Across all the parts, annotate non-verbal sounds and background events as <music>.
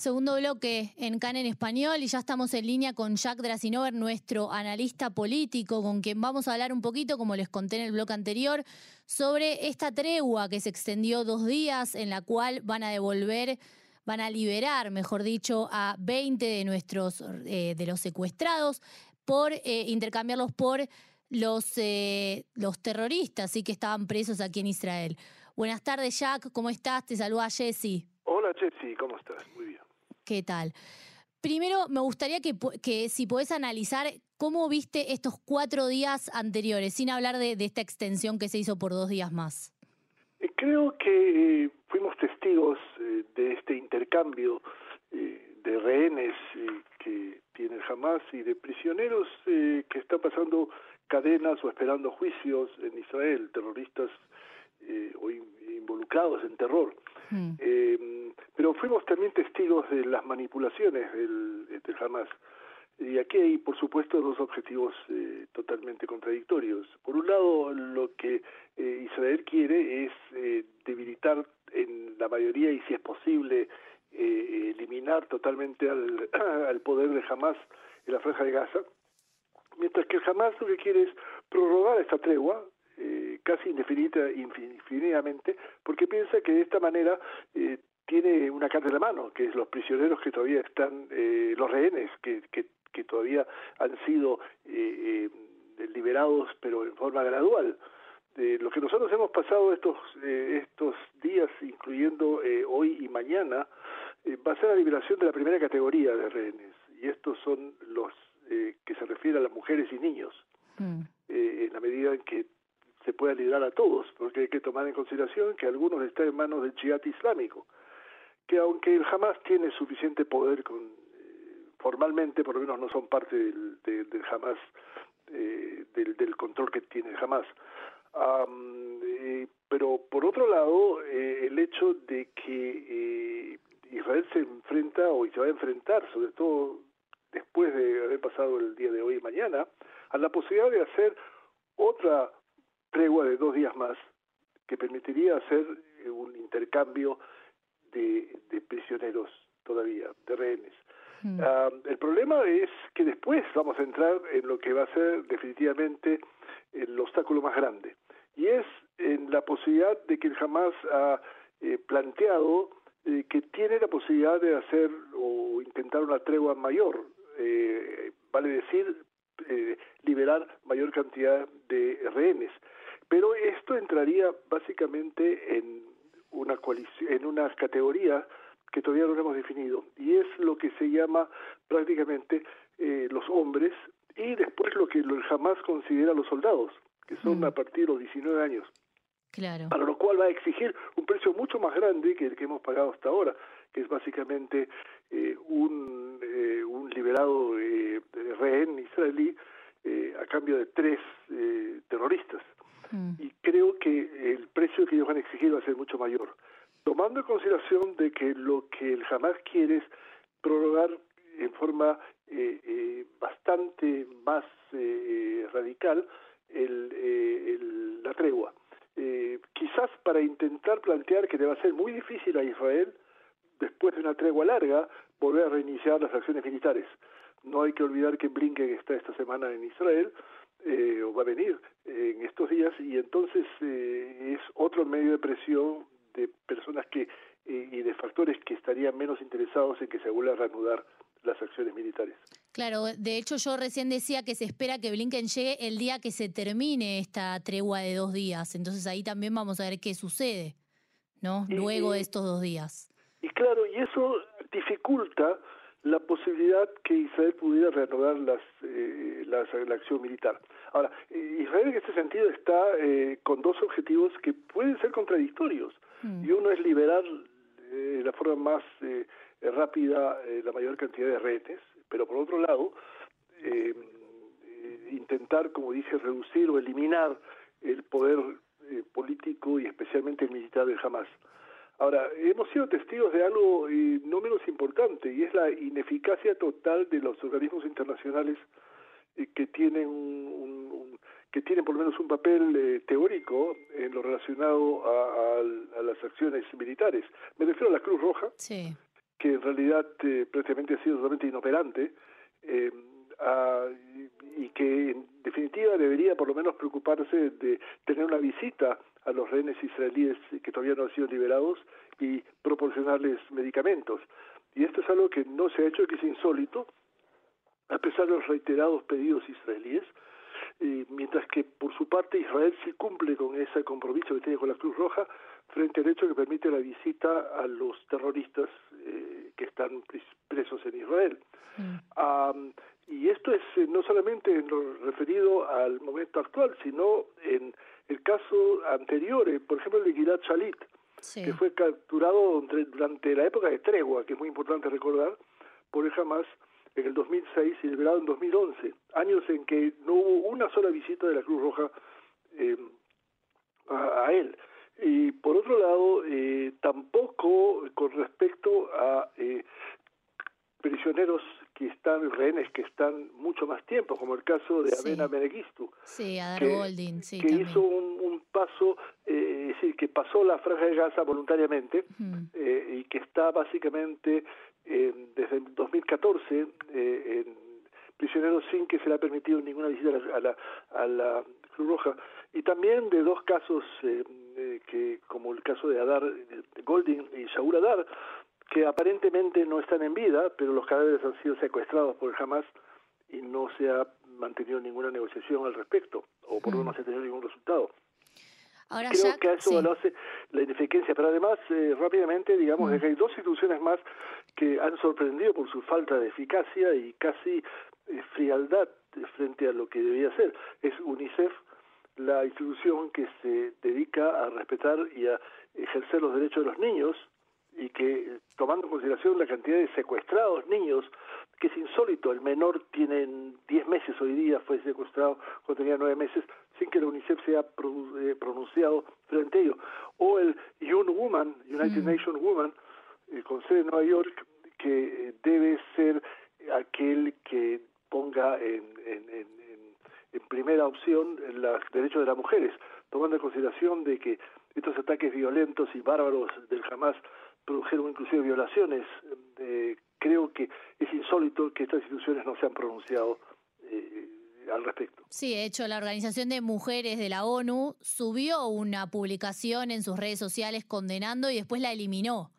Segundo bloque en CAN en español y ya estamos en línea con Jack Drasinover, nuestro analista político, con quien vamos a hablar un poquito, como les conté en el bloque anterior, sobre esta tregua que se extendió dos días en la cual van a devolver, van a liberar, mejor dicho, a 20 de nuestros, eh, de los secuestrados por eh, intercambiarlos por los, eh, los terroristas sí que estaban presos aquí en Israel. Buenas tardes, Jack, ¿cómo estás? Te saluda Jesse. Hola, Jesse, ¿cómo estás? Muy bien. ¿Qué tal? Primero, me gustaría que, que si podés analizar cómo viste estos cuatro días anteriores, sin hablar de, esta extensión que se hizo por dos días más. Eh, creo que eh, fuimos testigos eh, de este intercambio de rehenes que tiene Hamas y de prisioneros que están pasando cadenas o esperando juicios en Israel, terroristas o involucrados en terror. Hmm. Pero fuimos también testigos de las manipulaciones del, del Hamas. Y aquí hay, por supuesto, dos objetivos eh, totalmente contradictorios. Por un lado, lo que eh, Israel quiere es eh, debilitar en la mayoría y, si es posible, eliminar totalmente al, <clears throat> al, poder de Hamas en la franja de Gaza, mientras que el Hamas lo que quiere es prorrogar esta tregua, casi indefinida, infinitamente, porque piensa que de esta manera tiene una carta en la mano, que es los prisioneros que todavía están, eh, los rehenes que, que, que, todavía han sido eh, eh, liberados, pero en forma gradual. lo que nosotros hemos pasado estos, estos días, incluyendo hoy y mañana, va a ser la liberación de la primera categoría de rehenes, y estos son los que se refieren a las mujeres y niños, mm. en la medida en que se pueda liberar a todos, porque hay que tomar en consideración que algunos están en manos del chiat islámico que aunque el Hamas tiene suficiente poder con, eh, formalmente, por lo menos no son parte del, del, Hamas, eh, del, control que tiene el Hamas. Eh, pero por otro lado, el hecho de que Israel se enfrenta o se va a enfrentar, sobre todo después de haber pasado el día de hoy y mañana, a la posibilidad de hacer otra tregua de dos días más que permitiría hacer un intercambio de, prisioneros todavía, de rehenes. Ah, el problema es que después vamos a entrar en lo que va a ser definitivamente el obstáculo más grande, y es en la posibilidad de que Hamas ha eh, planteado eh, que tiene la posibilidad de hacer o intentar una tregua mayor, eh, vale decir, liberar mayor cantidad de rehenes. Pero esto entraría básicamente en una en una categoría que todavía no hemos definido, y es lo que se llama prácticamente eh, los hombres y después lo que jamás considera los soldados, que son mm. a partir de los 19 años. Claro. Para lo cual va a exigir un precio mucho más grande que el que hemos pagado hasta ahora, que es básicamente eh, un, eh, un liberado eh, rehén israelí a cambio de tres terroristas. Mm. Y creo que el precio que ellos van a exigir va a ser mucho mayor. Tomando en consideración de que lo que el Hamas quiere es prorrogar en forma eh, eh, bastante más eh, radical el, la tregua. quizás para intentar plantear que le va a ser muy difícil a Israel, después de una tregua larga, volver a reiniciar las acciones militares. No hay que olvidar que Blinken está esta semana en Israel, eh, o va a venir en estos días y entonces eh, es otro medio de presión de personas que eh, y de factores que estarían menos interesados en que se vuelva a reanudar las acciones militares. Claro, de hecho yo recién decía que se espera que Blinken llegue el día que se termine esta tregua de dos días, entonces ahí también vamos a ver qué sucede, ¿no? Luego de estos dos días. Y claro, y eso dificulta la posibilidad que Israel pudiera reanudar las, eh, la acción militar. Ahora, Israel en este sentido está eh, con dos objetivos que pueden ser contradictorios. Mm. Y uno es liberar eh, de la forma más eh, rápida la mayor cantidad de rehenes, pero por otro lado, intentar, como dije, reducir o eliminar el poder político y especialmente el militar del Hamas. Ahora, hemos sido testigos de algo eh, no menos importante y es la ineficacia total de los organismos internacionales eh, que tienen un, que tienen por lo menos un papel eh, teórico en lo relacionado a, las acciones militares. Me refiero a la Cruz Roja, que en realidad eh, prácticamente ha sido totalmente inoperante eh, y que en definitiva debería por lo menos preocuparse de tener una visita a los rehenes israelíes que todavía no han sido liberados y proporcionarles medicamentos. Y esto es algo que no se ha hecho, que es insólito, a pesar de los reiterados pedidos israelíes, mientras que por su parte Israel sí cumple con ese compromiso que tiene con la Cruz Roja frente al hecho que permite la visita a los terroristas eh, que están presos en Israel. Mm. Y esto es eh, no solamente en lo referido al momento actual, sino en el caso anterior, eh, por ejemplo el de Gilad Shalit, que fue capturado durante la época de tregua, que es muy importante recordar, por el Hamas en el 2006 y liberado en 2011, años en que no hubo una sola visita de la Cruz Roja eh, a, él. Y por otro lado, eh, tampoco con respecto a eh, prisioneros que están, rehenes que están mucho más tiempo, como el caso de Abena Menegistu. Sí, Adar Goldin, sí. Que hizo un, paso, eh, es decir, que pasó la franja de Gaza voluntariamente y que está básicamente desde 2014 eh, en prisioneros sin que se le ha permitido ninguna visita a la, a la, Cruz Roja. Y también de dos casos, eh, eh, que como el caso de Adar Golding y Shaul Adar, que aparentemente no están en vida, pero los cadáveres han sido secuestrados por Hamas y no se ha mantenido ninguna negociación al respecto, o por lo menos no se ha tenido ningún resultado. Creo que a eso lo hace la ineficiencia, pero además, eh, rápidamente, digamos, que hay dos instituciones más que han sorprendido por su falta de eficacia y casi eh, frialdad frente a lo que debía ser. Es UNICEF, la institución que se dedica a respetar y a ejercer los derechos de los niños y que, tomando en consideración la cantidad de secuestrados niños, que es insólito, el menor tiene 10 meses hoy día, fue secuestrado cuando tenía 9 meses, sin que la UNICEF sea eh, pronunciado frente a ello. O el UN Woman, United mm. Nations Woman, eh, con sede en Nueva York, que debe ser aquel que ponga en, en, en, en primera opción los derechos de las mujeres, tomando en consideración de que estos ataques violentos y bárbaros del Hamas produjeron inclusive violaciones. Eh, creo que es insólito que estas instituciones no se han pronunciado eh, al respecto. Sí, de hecho, la Organización de Mujeres de la ONU subió una publicación en sus redes sociales condenando y después la eliminó.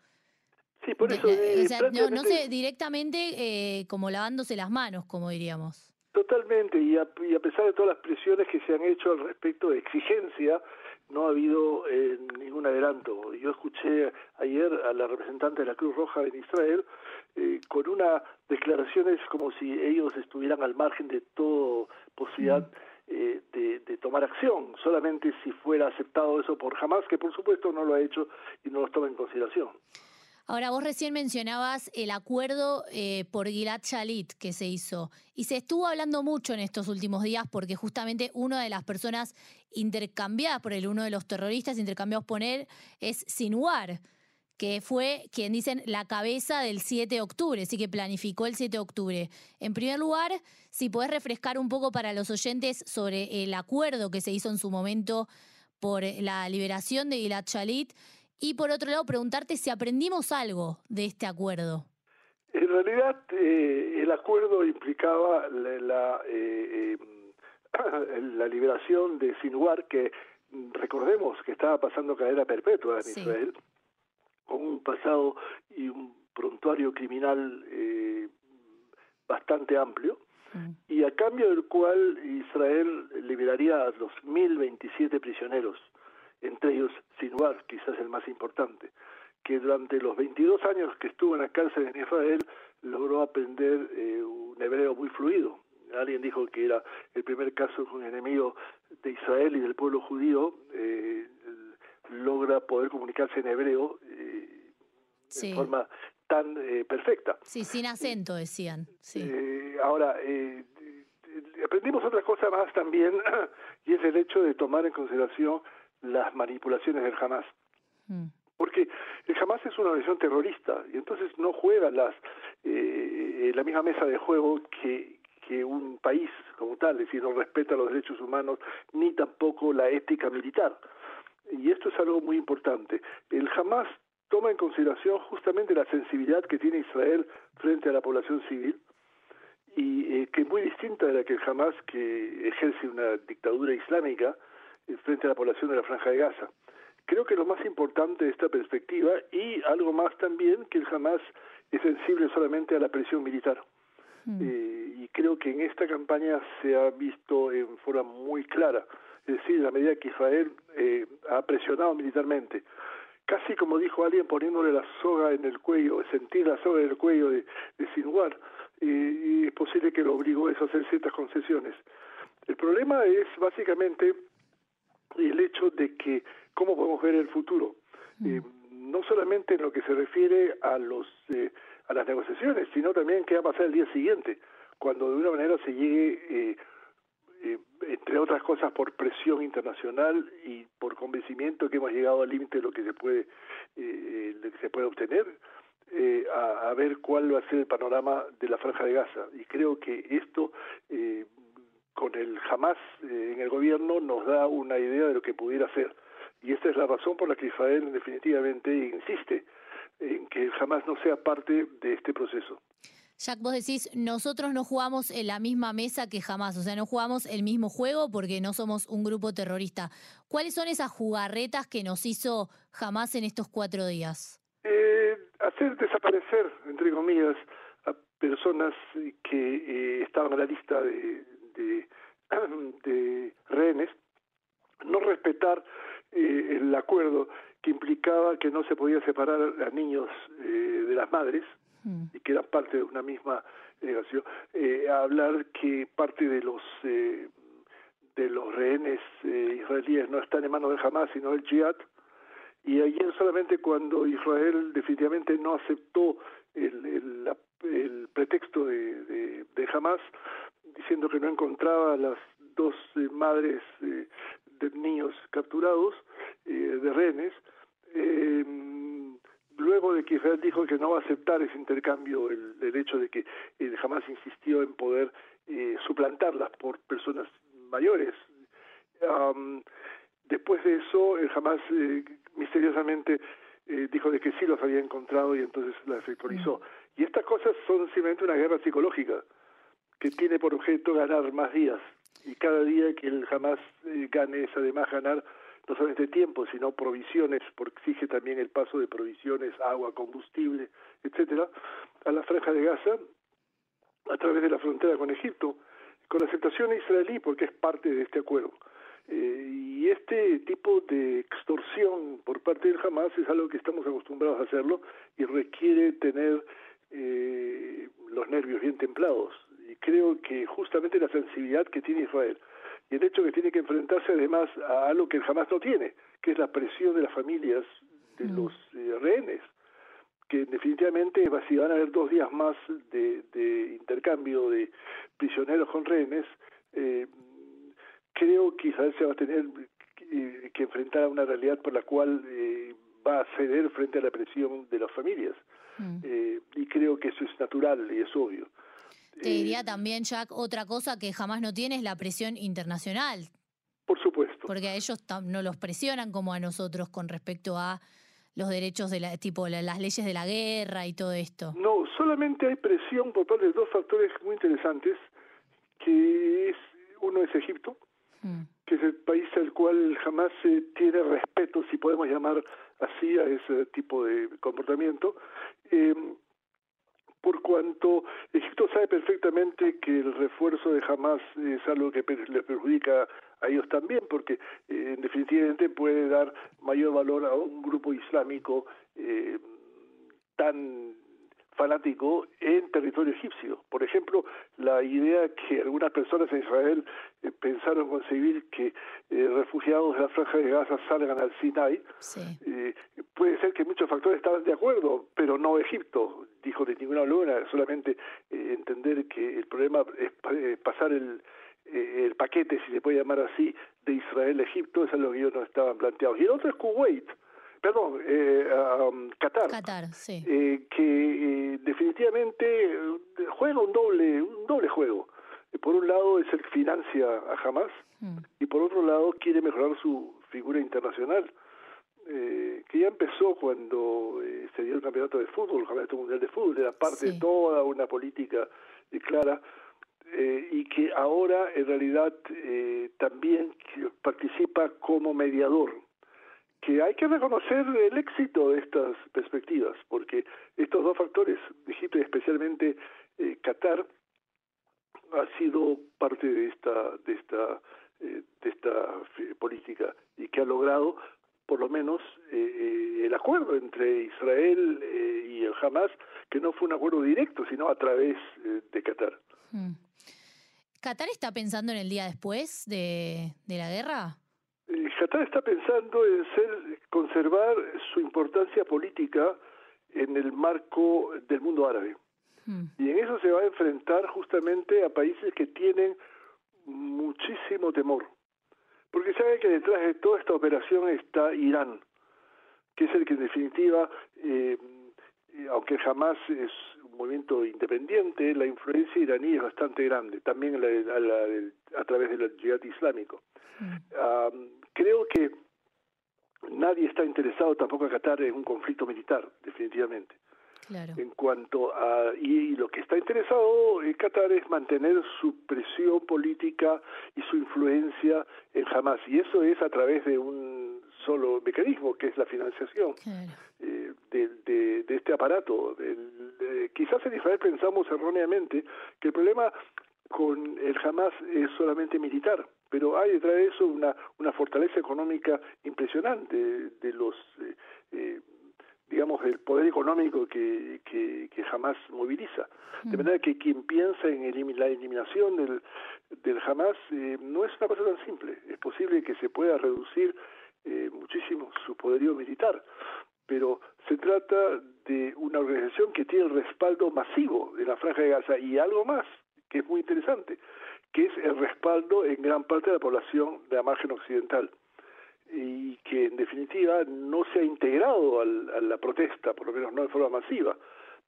Sí, por eso. Eh, no, sé, directamente eh, como lavándose las manos, como diríamos. Totalmente, y a, y a pesar de todas las presiones que se han hecho al respecto de exigencia no ha habido eh, ningún adelanto. Yo escuché ayer a la representante de la Cruz Roja en Israel eh, con unas declaraciones como si ellos estuvieran al margen de toda posibilidad mm. eh, de, de, tomar acción, solamente si fuera aceptado eso por jamás, que por supuesto no lo ha hecho y no lo toma en consideración. Ahora, vos recién mencionabas el acuerdo eh, por Gilad Shalit que se hizo. Y se estuvo hablando mucho en estos últimos días porque justamente una de las personas intercambiadas por el uno de los terroristas intercambiados por él es Sinwar, que fue quien dicen la cabeza del 7 de octubre, así que planificó el 7 de octubre. En primer lugar, si podés refrescar un poco para los oyentes sobre el acuerdo que se hizo en su momento por la liberación de Gilad Shalit y por otro lado, preguntarte si aprendimos algo de este acuerdo. En realidad, eh, el acuerdo implicaba la, eh, eh, <clears throat> la liberación de Sinwar, que recordemos que estaba pasando cadena perpetua en Israel, con un pasado y un prontuario criminal bastante amplio, mm. y a cambio del cual Israel liberaría a los 1.027 prisioneros entre ellos Sinwar, quizás el más importante, que durante los 22 años que estuvo en la cárcel en Israel logró aprender eh, un hebreo muy fluido. Alguien dijo que era el primer caso con un enemigo de Israel y del pueblo judío eh, logra poder comunicarse en hebreo eh, de forma tan perfecta. Sí, sin acento decían. Sí. ahora, aprendimos otra cosa más también <clears throat> y es el hecho de tomar en consideración las manipulaciones del Hamas. Mm. Porque el Hamas es una organización terrorista y entonces no juega las, eh, la misma mesa de juego que, que un país como tal, es decir, no respeta los derechos humanos ni tampoco la ética militar. Y esto es algo muy importante. El Hamas toma en consideración justamente la sensibilidad que tiene Israel frente a la población civil y eh, que es muy distinta de la que jamás que ejerce una dictadura islámica eh, frente a la población de la Franja de Gaza. Creo que lo más importante de esta perspectiva y algo más también que el Hamas es sensible solamente a la presión militar. Mm. Eh, y creo que en esta campaña se ha visto en forma muy clara, es decir, a medida que Israel eh, ha presionado militarmente, casi como dijo alguien poniéndole la soga en el cuello, sentir la soga en el cuello de, de Sinwar, y es posible que lo obligó eso a hacer ciertas concesiones. El problema es básicamente el hecho de que cómo podemos ver el futuro. Mm. Eh, no solamente en lo que se refiere a los eh, a las negociaciones, sino también qué va a pasar el día siguiente, cuando de una manera se llegue, eh, eh, entre otras cosas, por presión internacional y por convencimiento que hemos llegado al límite de lo que se puede, eh, que se puede obtener, eh, a, a, ver cuál va a ser el panorama de la franja de Gaza. Y creo que esto, eh, con el jamás eh, en el gobierno, nos da una idea de lo que pudiera ser. Y esta es la razón por la que Israel definitivamente insiste en que jamás no sea parte de este proceso. Jack, vos decís, nosotros no jugamos en la misma mesa que jamás, o sea, no jugamos el mismo juego porque no somos un grupo terrorista. ¿Cuáles son esas jugarretas que nos hizo jamás en estos cuatro días? Eh, hacer desaparecer, entre comillas, a personas que eh, estaban en la lista de, de, <clears throat> de rehenes, no respetar eh, el acuerdo que implicaba que no se podía separar a niños eh, de las madres mm. y que eran parte de una misma delegación, eh, hablar que parte de los eh, de los rehenes eh, israelíes no están en manos de Hamas sino del Jihad y ayer solamente cuando Israel definitivamente no aceptó el, el, el pretexto de, de, de Hamas diciendo que no encontraba a las dos eh, madres eh, de niños capturados, eh, de rehenes, eh, luego de que Israel dijo que no va a aceptar ese intercambio, el, el hecho de que jamás insistió en poder eh, suplantarlas por personas mayores. Um, después de eso, jamás eh, misteriosamente eh, dijo de que sí los había encontrado y entonces la efectualizó. Mm. Y estas cosas son simplemente una guerra psicológica que tiene por objeto ganar más días y cada día que él jamás eh, gane es además ganar no solamente tiempo, sino provisiones, porque exige también el paso de provisiones, agua, combustible, etcétera, a la franja de Gaza a través de la frontera con Egipto, con aceptación israelí porque es parte de este acuerdo. Eh, y este tipo de extorsión por parte del Hamas es algo que estamos acostumbrados a hacerlo y requiere tener eh, los nervios bien templados creo que justamente la sensibilidad que tiene Israel y el hecho que tiene que enfrentarse además a algo que jamás no tiene, que es la presión de las familias de mm. los eh, rehenes, que definitivamente si van a haber dos días más de, de intercambio de prisioneros con rehenes, eh, creo que Israel se va a tener que, que enfrentar a una realidad por la cual eh, va a ceder frente a la presión de las familias. Mm. Eh, y creo que eso es natural y es obvio. Te diría también, Jack, otra cosa que jamás no tiene es la presión internacional. Por supuesto. Porque a ellos no los presionan como a nosotros con respecto a los derechos de la, tipo las leyes de la guerra y todo esto. No, solamente hay presión por parte de dos factores muy interesantes, que es uno es Egipto, mm. que es el país al cual jamás se tiene respeto, si podemos llamar así a ese tipo de comportamiento. Eh, por cuanto Egipto sabe perfectamente que el refuerzo de Hamas es algo que les perjudica a ellos también, porque eh, definitivamente puede dar mayor valor a un grupo islámico eh, tan fanático en territorio egipcio. Por ejemplo, la idea que algunas personas en Israel eh, pensaron concebir que eh, refugiados de la franja de Gaza salgan al Sinai, sí. eh, puede ser que muchos factores estaban de acuerdo, pero no Egipto, dijo de ninguna manera, solamente eh, entender que el problema es eh, pasar el, eh, el paquete, si se puede llamar así, de Israel a Egipto, eso es lo que ellos no estaban planteados. Y el otro es Kuwait, perdón, eh, um, Qatar, Qatar sí. eh, que eh, definitivamente juega un doble, un doble juego. Por un lado es el que financia a Hamas mm. y por otro lado quiere mejorar su figura internacional. eh, que ya empezó cuando eh, se dio el campeonato de fútbol, el campeonato mundial de fútbol, era parte de toda una política clara, y que ahora en realidad también participa como mediador que hay que reconocer el éxito de estas perspectivas, porque estos dos factores, Egipto y especialmente Qatar, ha sido parte de esta de esta de esta política y que ha logrado por lo menos eh, eh, el acuerdo entre Israel eh, y el Hamas, que no fue un acuerdo directo, sino a través de Qatar. Hmm. ¿Qatar está pensando en el día después de, la guerra? Qatar está pensando en ser, conservar su importancia política en el marco del mundo árabe. Hmm. Y en eso se va a enfrentar justamente a países que tienen muchísimo temor porque sabe que detrás de toda esta operación está Irán, que es el que en definitiva, eh, aunque jamás movimiento independiente, la influencia iraní es bastante grande, también a, través del yihad islámico. Mm. creo que nadie está interesado tampoco a Qatar en un conflicto militar, definitivamente. En cuanto a. Y, lo que está interesado en Qatar es mantener su presión política y su influencia en Hamas. Y eso es a través de un solo mecanismo, que es la financiación eh, de, este aparato. quizás en Israel pensamos erróneamente que el problema con el Hamas es solamente militar, pero hay detrás de eso una, una fortaleza económica impresionante de los eh, eh, digamos, el poder económico que, que, jamás moviliza. De mm. manera que quien piensa en la eliminación del, del Hamas eh, no es una cosa tan simple. Es posible que se pueda reducir eh, muchísimo su poderío militar, pero se trata de una organización que tiene el respaldo masivo de la Franja de Gaza y algo más, que es muy interesante, que es el respaldo en gran parte de la población de la margen occidental y que en definitiva no se ha integrado al, a la protesta, por lo menos no de forma masiva,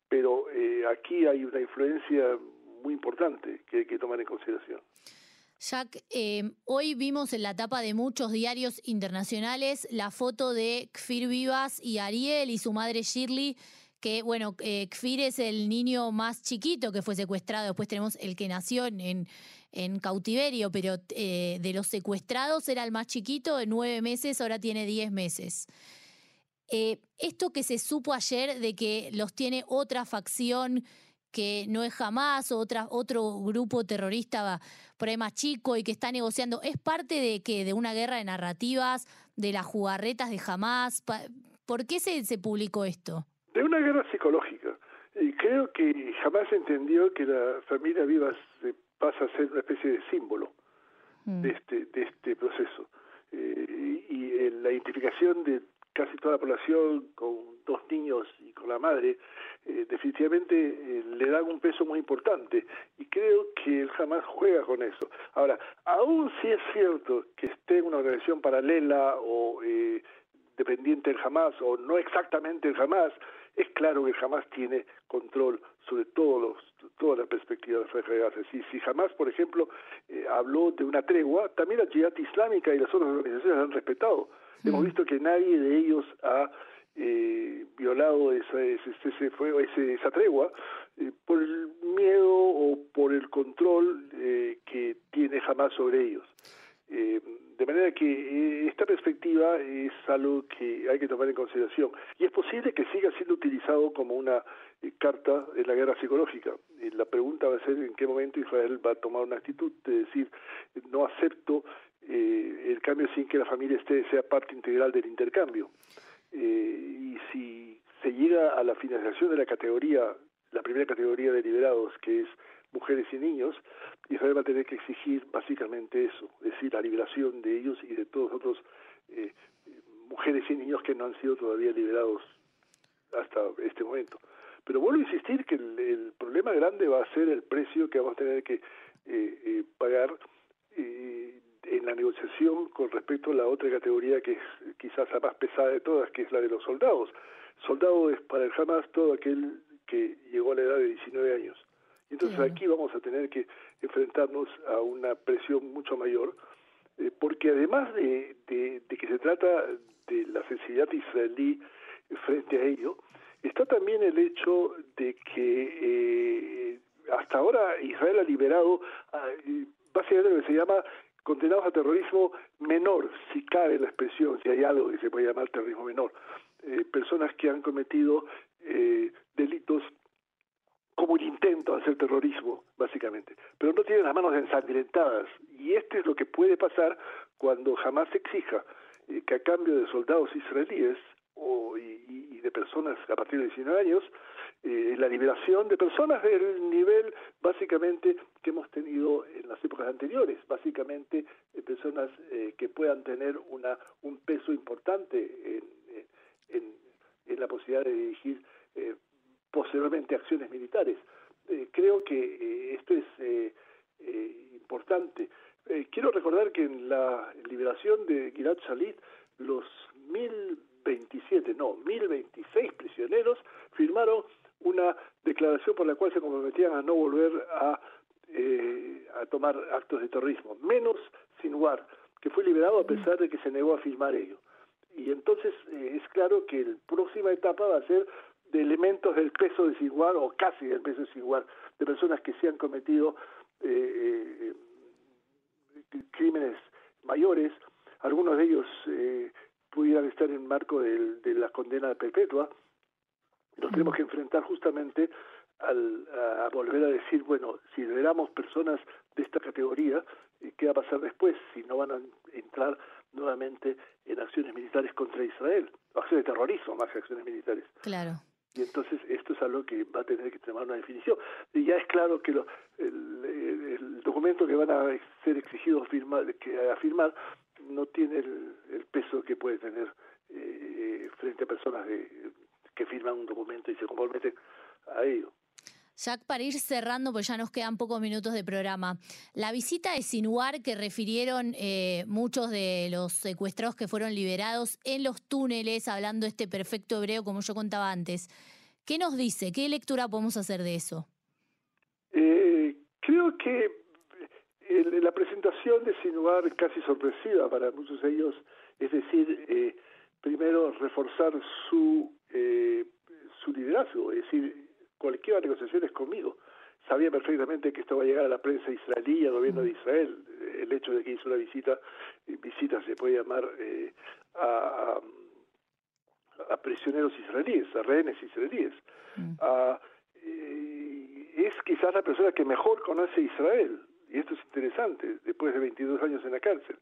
pero eh, aquí hay una influencia muy importante que hay que tomar en consideración. Jack, eh, hoy vimos en la tapa de muchos diarios internacionales la foto de Kfir Vivas y Ariel y su madre Shirley que, bueno, eh, Kfir es el niño más chiquito que fue secuestrado, después tenemos el que nació en, en cautiverio, pero eh, de los secuestrados era el más chiquito, de nueve meses, ahora tiene diez meses. Eh, esto que se supo ayer de que los tiene otra facción que no es jamás otra, otro grupo terrorista por ahí más chico y que está negociando, ¿es parte de que de una guerra de narrativas, de las jugarretas de jamás? ¿Por qué se, se publicó esto? de una guerra psicológica. Y creo que jamás entendió que la familia viva pasa a ser una especie de símbolo mm. de, este, de este proceso. Eh, y, la identificación de casi toda la población con dos niños y con la madre, eh, definitivamente eh, le dan un peso muy importante y creo que él jamás juega con eso. Ahora, aún si es cierto que esté en una organización paralela o dependiente del Hamas o no exactamente el Hamas, es claro que jamás tiene control sobre todos los, toda la perspectiva de Franja de Gaza. Si, si jamás, por ejemplo, eh, habló de una tregua, también la Jihad Islámica y las otras organizaciones han respetado. Hemos visto que nadie de ellos ha eh, violado esa, ese, ese, esa tregua eh, por el miedo o por el control que tiene jamás sobre ellos. Eh, de manera que eh, esta perspectiva es algo que hay que tomar en consideración. Y es posible que siga siendo utilizado como una eh, carta en la guerra psicológica. la pregunta va a ser en qué momento Israel va a tomar una actitud de decir no acepto el cambio sin que la familia esté sea parte integral del intercambio. Y si se llega a la finalización de la categoría, la primera categoría de liberados, que es mujeres y niños, Israel va a tener que exigir básicamente eso, es decir, la liberación de ellos y de todos otros eh, mujeres y niños que no han sido todavía liberados hasta este momento. Pero vuelvo a insistir que el, problema grande va a ser el precio que vamos a tener que eh, eh, pagar en la negociación con respecto a la otra categoría que es quizás la más pesada de todas, que es la de los soldados. Soldado es para el Hamas todo aquel que llegó a la edad de 19 años. Entonces aquí vamos a tener que enfrentarnos a una presión mucho mayor porque además de, que se trata de la sensibilidad israelí frente a ello, está también el hecho de que hasta ahora Israel ha liberado básicamente lo que se llama condenados a terrorismo menor, si cabe la expresión, si hay algo que se puede llamar terrorismo menor, eh, personas que han cometido eh, delitos como el intento de hacer terrorismo, básicamente, pero no tienen las manos ensangrentadas. Y esto es lo que puede pasar cuando jamás se exija eh, que a cambio de soldados israelíes o, y, personas a partir de 19 años, eh, la liberación de personas del nivel básicamente que hemos tenido en las épocas anteriores, básicamente eh, personas eh, que puedan tener una, un peso importante en, la posibilidad de dirigir posteriormente acciones militares. creo que esto es importante. quiero recordar que en la liberación de Gilad Shalit, los mil 27, no, 1026 prisioneros firmaron una declaración por la cual se comprometían a no volver a, eh, a tomar actos de terrorismo, menos Sinwar, que fue liberado a pesar de que se negó a firmar ello. Y entonces eh, es claro que la próxima etapa va a ser de elementos del peso de Sinwar, o casi del peso de Sinwar, de personas que se han cometido eh, crímenes mayores, algunos de ellos pudieran estar en marco de, la condena perpetua, nos tenemos que enfrentar justamente al, a volver a decir, bueno, si liberamos personas de esta categoría, eh, ¿qué va a pasar después si no van a entrar nuevamente en acciones militares contra Israel? Acciones de terrorismo más que acciones militares. Claro. Y entonces esto es algo que va a tener que tomar una definición. Y ya es claro que el, documento que van a ser exigidos firmar, que, a firmar no tiene el, peso que puede tener eh, frente a personas que firman un documento y se comprometen a ello. Jack, para ir cerrando, pues ya nos quedan pocos minutos de programa. La visita de Sinuar que refirieron eh, muchos de los secuestrados que fueron liberados en los túneles, hablando este perfecto hebreo, como yo contaba antes. ¿Qué nos dice? ¿Qué lectura podemos hacer de eso? Eh, creo que la presentación de Sinuar casi sorpresiva para muchos de ellos, es decir, eh, primero reforzar su, eh, su liderazgo, es decir, cualquier negociación es conmigo. Sabía perfectamente que esto va a llegar a la prensa israelí al gobierno de Israel. El hecho de que hizo una visita, visita se puede llamar eh, a, a, prisioneros israelíes, a rehenes israelíes. es quizás la persona que mejor conoce Israel y esto es interesante, después de 22 años en la cárcel,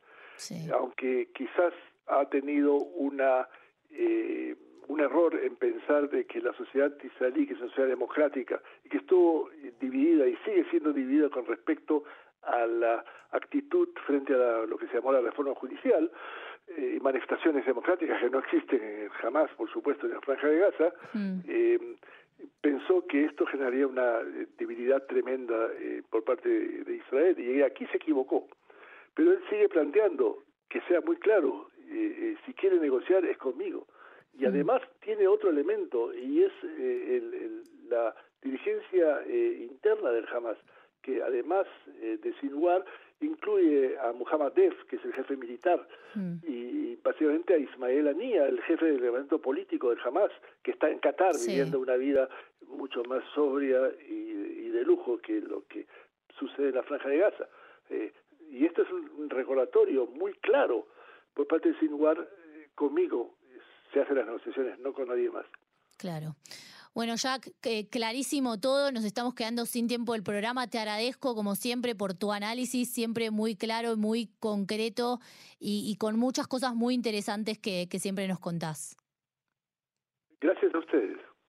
aunque quizás ha tenido una eh, un error en pensar de que la sociedad israelí, que es una sociedad democrática, y que estuvo dividida y sigue siendo dividida con respecto a la actitud frente a lo que se llamó la reforma judicial, eh, y manifestaciones democráticas que no existen jamás, por supuesto, en la Franja de Gaza, mm. eh, pensó que esto generaría una eh, debilidad tremenda eh, por parte de, Israel y aquí se equivocó. Pero él sigue planteando que sea muy claro, eh, si quiere negociar es conmigo. Y mm. además tiene otro elemento y es la dirigencia interna del Hamas, que además de Sinwar incluye a Muhammad Def, que es el jefe militar, mm. y básicamente a Ismael Anía, el jefe del levantamiento político del Hamas, que está en Qatar viviendo una vida mucho más sobria y, de lujo que lo que sucede en la Franja de Gaza. Eh, y esto es un recordatorio muy claro por parte de Sinwar, eh, conmigo se hacen las negociaciones, no con nadie más. Claro. Bueno, Jack, clarísimo todo, nos estamos quedando sin tiempo del programa. Te agradezco, como siempre, por tu análisis, siempre muy claro, muy concreto y, con muchas cosas muy interesantes que siempre nos contás. Gracias a ustedes.